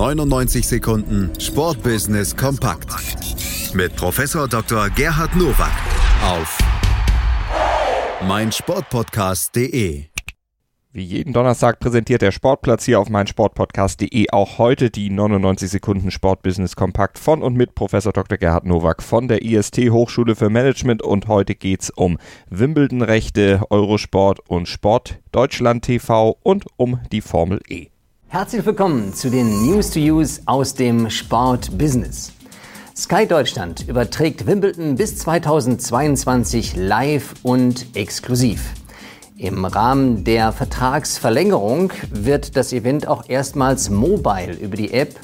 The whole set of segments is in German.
99 Sekunden Sportbusiness kompakt mit Professor Dr. Gerhard Nowak auf meinsportpodcast.de. Wie jeden Donnerstag präsentiert der Sportplatz hier auf meinsportpodcast.de auch heute die 99 Sekunden Sportbusiness kompakt von und mit Professor Dr. Gerhard Nowak von der IST Hochschule für Management und heute geht's um Wimbledon-Rechte, Eurosport und Sport Deutschland TV und um die Formel E. Herzlich willkommen zu den News to Use aus dem Sportbusiness. Sky Deutschland überträgt Wimbledon bis 2022 live und exklusiv. Im Rahmen der Vertragsverlängerung wird das Event auch erstmals mobile über die App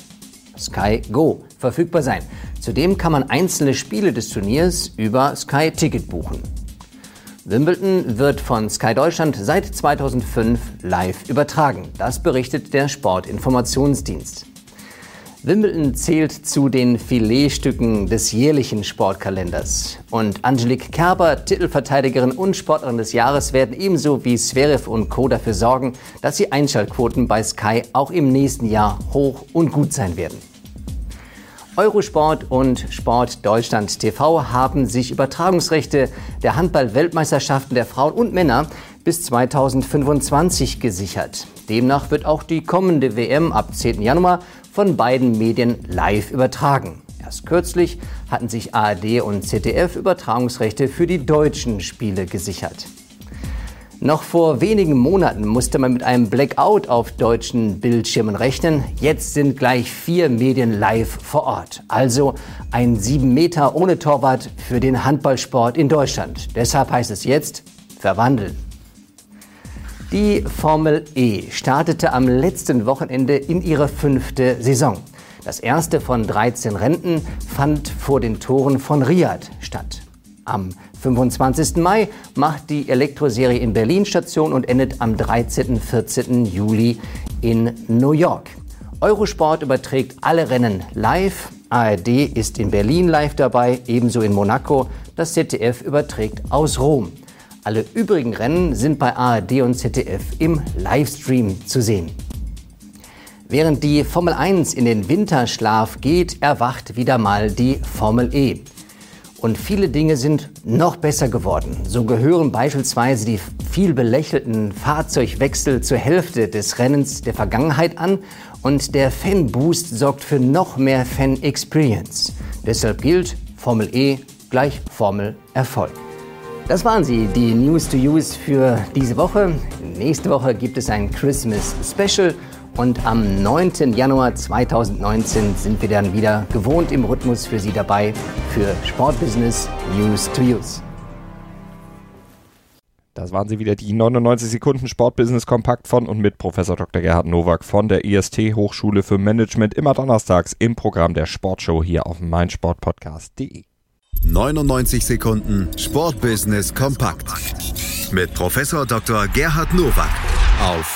Sky Go verfügbar sein. Zudem kann man einzelne Spiele des Turniers über Sky Ticket buchen. Wimbledon wird von Sky Deutschland seit 2005 live übertragen. Das berichtet der Sportinformationsdienst. Wimbledon zählt zu den Filetstücken des jährlichen Sportkalenders. Und Angelique Kerber, Titelverteidigerin und Sportlerin des Jahres, werden ebenso wie Zverev und Co. dafür sorgen, dass die Einschaltquoten bei Sky auch im nächsten Jahr hoch und gut sein werden. Eurosport und Sport Deutschland TV haben sich Übertragungsrechte der Handball-Weltmeisterschaften der Frauen und Männer bis 2025 gesichert. Demnach wird auch die kommende WM ab 10. Januar von beiden Medien live übertragen. Erst kürzlich hatten sich ARD und ZDF Übertragungsrechte für die deutschen Spiele gesichert. Noch vor wenigen Monaten musste man mit einem Blackout auf deutschen Bildschirmen rechnen. Jetzt sind gleich vier Medien live vor Ort. Also ein sieben Meter ohne Torwart für den Handballsport in Deutschland. Deshalb heißt es jetzt verwandeln. Die Formel E startete am letzten Wochenende in ihre fünfte Saison. Das erste von 13 Rennen fand vor den Toren von Riyadh statt. Am 25. Mai macht die Elektroserie in Berlin Station und endet am 13. 14. Juli in New York. Eurosport überträgt alle Rennen live. ARD ist in Berlin live dabei, ebenso in Monaco. Das ZDF überträgt aus Rom. Alle übrigen Rennen sind bei ARD und ZDF im Livestream zu sehen. Während die Formel 1 in den Winterschlaf geht, erwacht wieder mal die Formel E. Und viele Dinge sind noch besser geworden. So gehören beispielsweise die viel belächelten Fahrzeugwechsel zur Hälfte des Rennens der Vergangenheit an und der Fanboost sorgt für noch mehr Fan-Experience. Deshalb gilt Formel E gleich Formel Erfolg. Das waren sie, die News to Use für diese Woche. Nächste Woche gibt es ein Christmas Special und am 9. Januar 2019 sind wir dann wieder gewohnt im Rhythmus für Sie dabei für Sportbusiness News to Use. Das waren sie wieder, die 99 Sekunden Sportbusiness Kompakt von und mit Professor Dr. Gerhard Nowak von der IST Hochschule für Management immer donnerstags im Programm der Sportshow hier auf meinsportpodcast.de. 99 Sekunden Sportbusiness kompakt mit Professor Dr. Gerhard Nowak auf